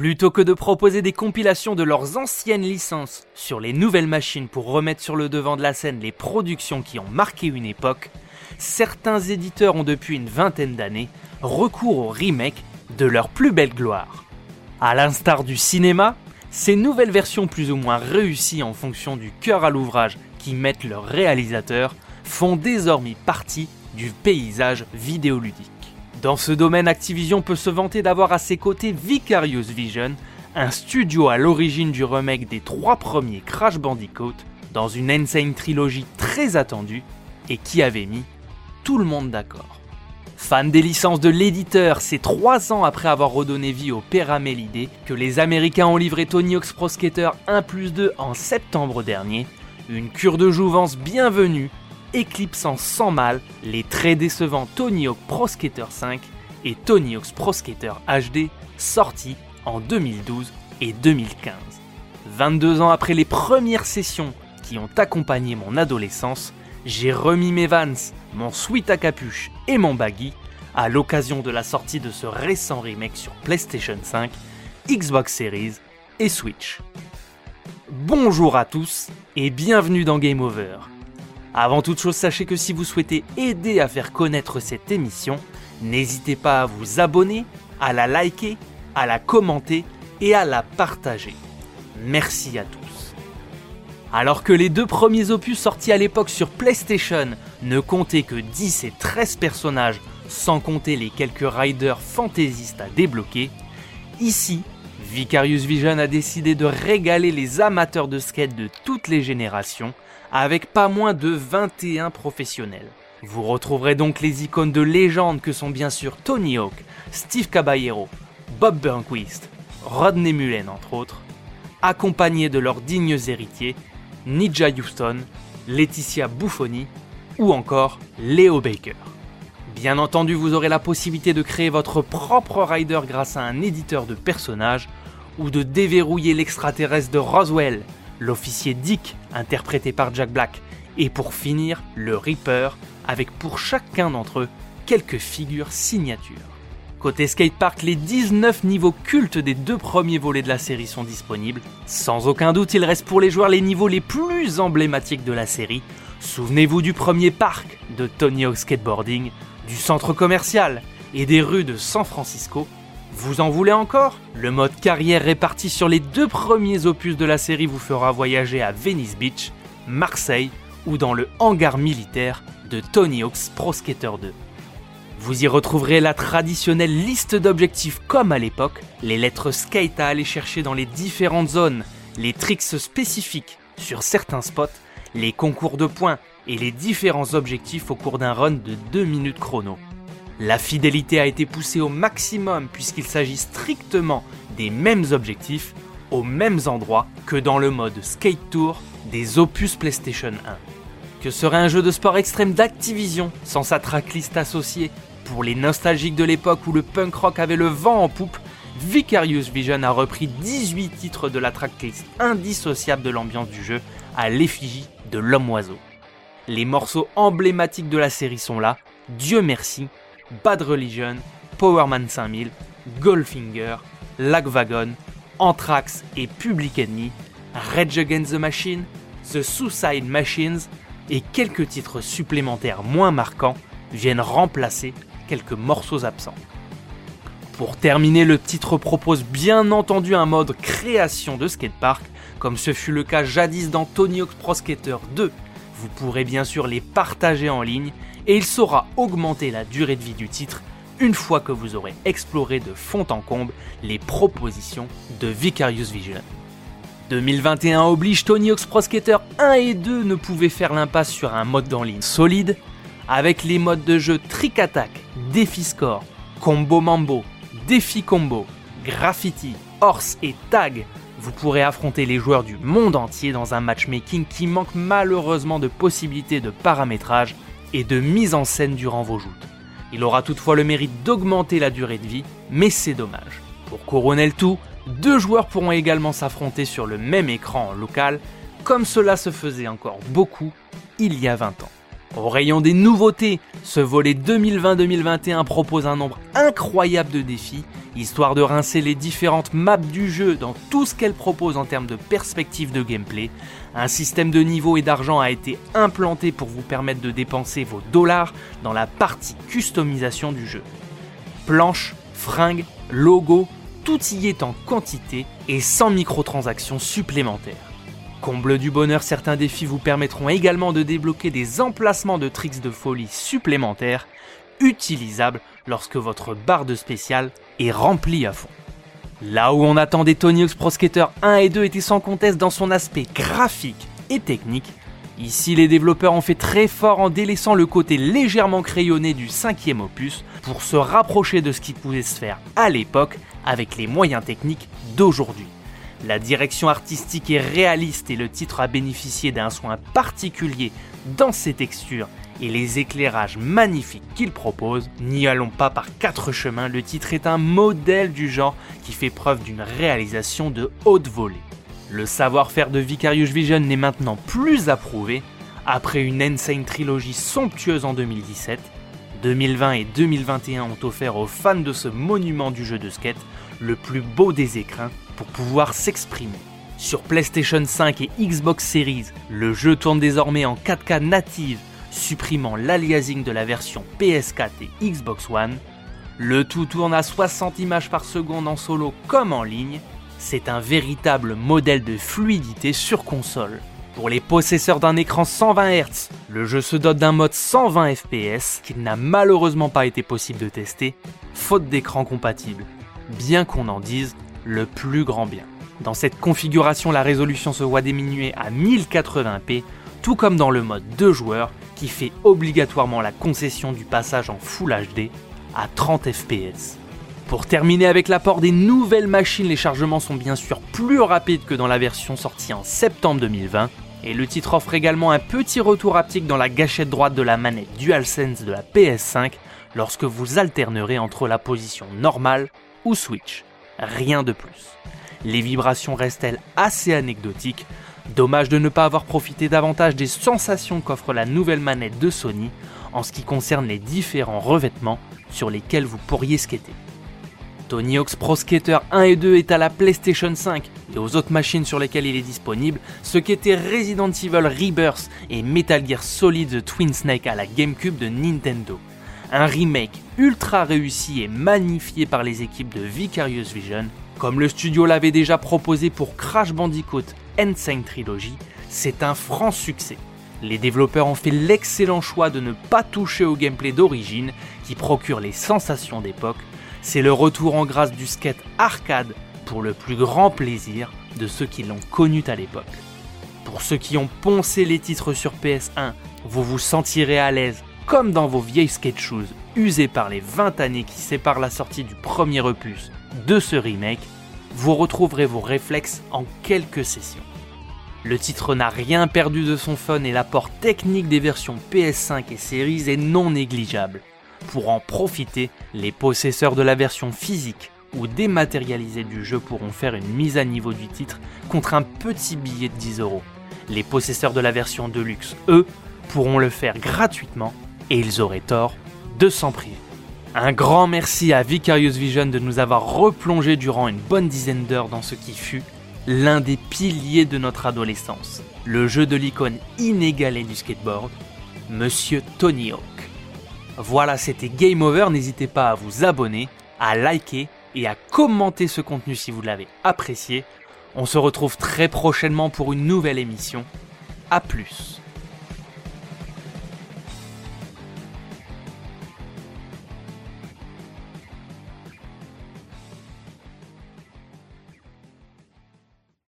Plutôt que de proposer des compilations de leurs anciennes licences sur les nouvelles machines pour remettre sur le devant de la scène les productions qui ont marqué une époque, certains éditeurs ont depuis une vingtaine d'années recours au remake de leur plus belle gloire. À l'instar du cinéma, ces nouvelles versions plus ou moins réussies en fonction du cœur à l'ouvrage qui mettent leurs réalisateurs font désormais partie du paysage vidéoludique. Dans ce domaine, Activision peut se vanter d'avoir à ses côtés Vicarious Vision, un studio à l'origine du remake des trois premiers Crash Bandicoot, dans une insane trilogie très attendue et qui avait mis tout le monde d'accord. Fan des licences de l'éditeur, c'est trois ans après avoir redonné vie au Péramélidé que les Américains ont livré Tony Hawk's Pro Skater 1 plus 2 en septembre dernier, une cure de jouvence bienvenue éclipsant sans mal les très décevants Tony Hawk Pro Skater 5 et Tony Hawk's Pro Skater HD sortis en 2012 et 2015. 22 ans après les premières sessions qui ont accompagné mon adolescence, j'ai remis mes Vans, mon sweat à capuche et mon baggy à l'occasion de la sortie de ce récent remake sur PlayStation 5, Xbox Series et Switch. Bonjour à tous et bienvenue dans Game Over. Avant toute chose, sachez que si vous souhaitez aider à faire connaître cette émission, n'hésitez pas à vous abonner, à la liker, à la commenter et à la partager. Merci à tous. Alors que les deux premiers opus sortis à l'époque sur PlayStation ne comptaient que 10 et 13 personnages, sans compter les quelques riders fantaisistes à débloquer, ici, Vicarious Vision a décidé de régaler les amateurs de skate de toutes les générations avec pas moins de 21 professionnels. Vous retrouverez donc les icônes de légende que sont bien sûr Tony Hawk, Steve Caballero, Bob Burnquist, Rodney Mullen entre autres, accompagnés de leurs dignes héritiers, Ninja Houston, Laetitia Buffoni ou encore Leo Baker. Bien entendu, vous aurez la possibilité de créer votre propre rider grâce à un éditeur de personnages ou de déverrouiller l'extraterrestre de Roswell, l'officier Dick, interprété par Jack Black, et pour finir, le Reaper, avec pour chacun d'entre eux quelques figures signatures. Côté skatepark, les 19 niveaux cultes des deux premiers volets de la série sont disponibles. Sans aucun doute, il reste pour les joueurs les niveaux les plus emblématiques de la série. Souvenez-vous du premier parc de Tony Hawk Skateboarding, du centre commercial et des rues de San Francisco, vous en voulez encore? Le mode carrière réparti sur les deux premiers opus de la série vous fera voyager à Venice Beach, Marseille ou dans le hangar militaire de Tony Hawk's Pro Skater 2. Vous y retrouverez la traditionnelle liste d'objectifs comme à l'époque, les lettres skate à aller chercher dans les différentes zones, les tricks spécifiques sur certains spots, les concours de points et les différents objectifs au cours d'un run de 2 minutes chrono. La fidélité a été poussée au maximum puisqu'il s'agit strictement des mêmes objectifs aux mêmes endroits que dans le mode Skate Tour des opus PlayStation 1. Que serait un jeu de sport extrême d'Activision sans sa tracklist associée? Pour les nostalgiques de l'époque où le punk rock avait le vent en poupe, Vicarious Vision a repris 18 titres de la tracklist indissociable de l'ambiance du jeu à l'effigie de l'homme-oiseau. Les morceaux emblématiques de la série sont là, Dieu merci, Bad Religion, Powerman 5000, Goldfinger, Lagwagon, Anthrax et Public Enemy, Rage Against the Machine, The Suicide Machines et quelques titres supplémentaires moins marquants viennent remplacer quelques morceaux absents. Pour terminer, le titre propose bien entendu un mode création de skatepark, comme ce fut le cas jadis dans Tony Hawk's Pro Skater 2. Vous pourrez bien sûr les partager en ligne et il saura augmenter la durée de vie du titre une fois que vous aurez exploré de fond en comble les propositions de Vicarious Vision. 2021 oblige Tony Hawk's Pro Skater 1 et 2 ne pouvaient faire l'impasse sur un mode en ligne solide, avec les modes de jeu Trick Attack, Défi Score, Combo Mambo, Défi Combo, Graffiti, Horse et Tag. Vous pourrez affronter les joueurs du monde entier dans un matchmaking qui manque malheureusement de possibilités de paramétrage et de mise en scène durant vos joutes. Il aura toutefois le mérite d'augmenter la durée de vie, mais c'est dommage. Pour couronner le tout, deux joueurs pourront également s'affronter sur le même écran en local, comme cela se faisait encore beaucoup il y a 20 ans. Au rayon des nouveautés, ce volet 2020-2021 propose un nombre incroyable de défis, histoire de rincer les différentes maps du jeu dans tout ce qu'elle propose en termes de perspective de gameplay. Un système de niveau et d'argent a été implanté pour vous permettre de dépenser vos dollars dans la partie customisation du jeu. Planches, fringues, logos, tout y est en quantité et sans microtransactions supplémentaires. Comble du bonheur, certains défis vous permettront également de débloquer des emplacements de tricks de folie supplémentaires, utilisables lorsque votre barre de spécial est remplie à fond. Là où on attendait Tony Hawk's Pro Skater 1 et 2 était sans conteste dans son aspect graphique et technique, ici les développeurs ont fait très fort en délaissant le côté légèrement crayonné du cinquième opus pour se rapprocher de ce qui pouvait se faire à l'époque avec les moyens techniques d'aujourd'hui. La direction artistique est réaliste et le titre a bénéficié d'un soin particulier dans ses textures et les éclairages magnifiques qu'il propose. N'y allons pas par quatre chemins, le titre est un modèle du genre qui fait preuve d'une réalisation de haute volée. Le savoir-faire de Vicarious Vision n'est maintenant plus approuvé. Après une Insane trilogie somptueuse en 2017, 2020 et 2021 ont offert aux fans de ce monument du jeu de skate le plus beau des écrins pour pouvoir s'exprimer. Sur PlayStation 5 et Xbox Series, le jeu tourne désormais en 4K native, supprimant l'aliasing de la version PS4 et Xbox One. Le tout tourne à 60 images par seconde en solo comme en ligne. C'est un véritable modèle de fluidité sur console. Pour les possesseurs d'un écran 120 Hz, le jeu se dote d'un mode 120 FPS qu'il n'a malheureusement pas été possible de tester, faute d'écran compatible. Bien qu'on en dise, le plus grand bien. Dans cette configuration, la résolution se voit diminuer à 1080p, tout comme dans le mode 2 joueurs qui fait obligatoirement la concession du passage en Full HD à 30 fps. Pour terminer avec l'apport des nouvelles machines, les chargements sont bien sûr plus rapides que dans la version sortie en septembre 2020, et le titre offre également un petit retour haptique dans la gâchette droite de la manette DualSense de la PS5 lorsque vous alternerez entre la position normale ou Switch rien de plus. Les vibrations restent-elles assez anecdotiques? Dommage de ne pas avoir profité davantage des sensations qu'offre la nouvelle manette de Sony en ce qui concerne les différents revêtements sur lesquels vous pourriez skater. Tony Hawk's Pro Skater 1 et 2 est à la PlayStation 5 et aux autres machines sur lesquelles il est disponible, ce qu'était Resident Evil Rebirth et Metal Gear Solid The Twin Snake à la GameCube de Nintendo un remake ultra réussi et magnifié par les équipes de Vicarious Vision. Comme le studio l'avait déjà proposé pour Crash Bandicoot Insane Trilogy, c'est un franc succès. Les développeurs ont fait l'excellent choix de ne pas toucher au gameplay d'origine qui procure les sensations d'époque. C'est le retour en grâce du skate arcade pour le plus grand plaisir de ceux qui l'ont connu à l'époque. Pour ceux qui ont poncé les titres sur PS1, vous vous sentirez à l'aise comme dans vos vieilles skate shoes usées par les 20 années qui séparent la sortie du premier opus de ce remake, vous retrouverez vos réflexes en quelques sessions. Le titre n'a rien perdu de son fun et l'apport technique des versions PS5 et Series est non négligeable. Pour en profiter, les possesseurs de la version physique ou dématérialisée du jeu pourront faire une mise à niveau du titre contre un petit billet de 10 euros. Les possesseurs de la version Deluxe, eux, pourront le faire gratuitement et ils auraient tort de s'en priver. Un grand merci à Vicarious Vision de nous avoir replongé durant une bonne dizaine d'heures dans ce qui fut l'un des piliers de notre adolescence, le jeu de l'icône inégalée du skateboard, Monsieur Tony Hawk. Voilà, c'était Game Over, n'hésitez pas à vous abonner, à liker et à commenter ce contenu si vous l'avez apprécié. On se retrouve très prochainement pour une nouvelle émission. A plus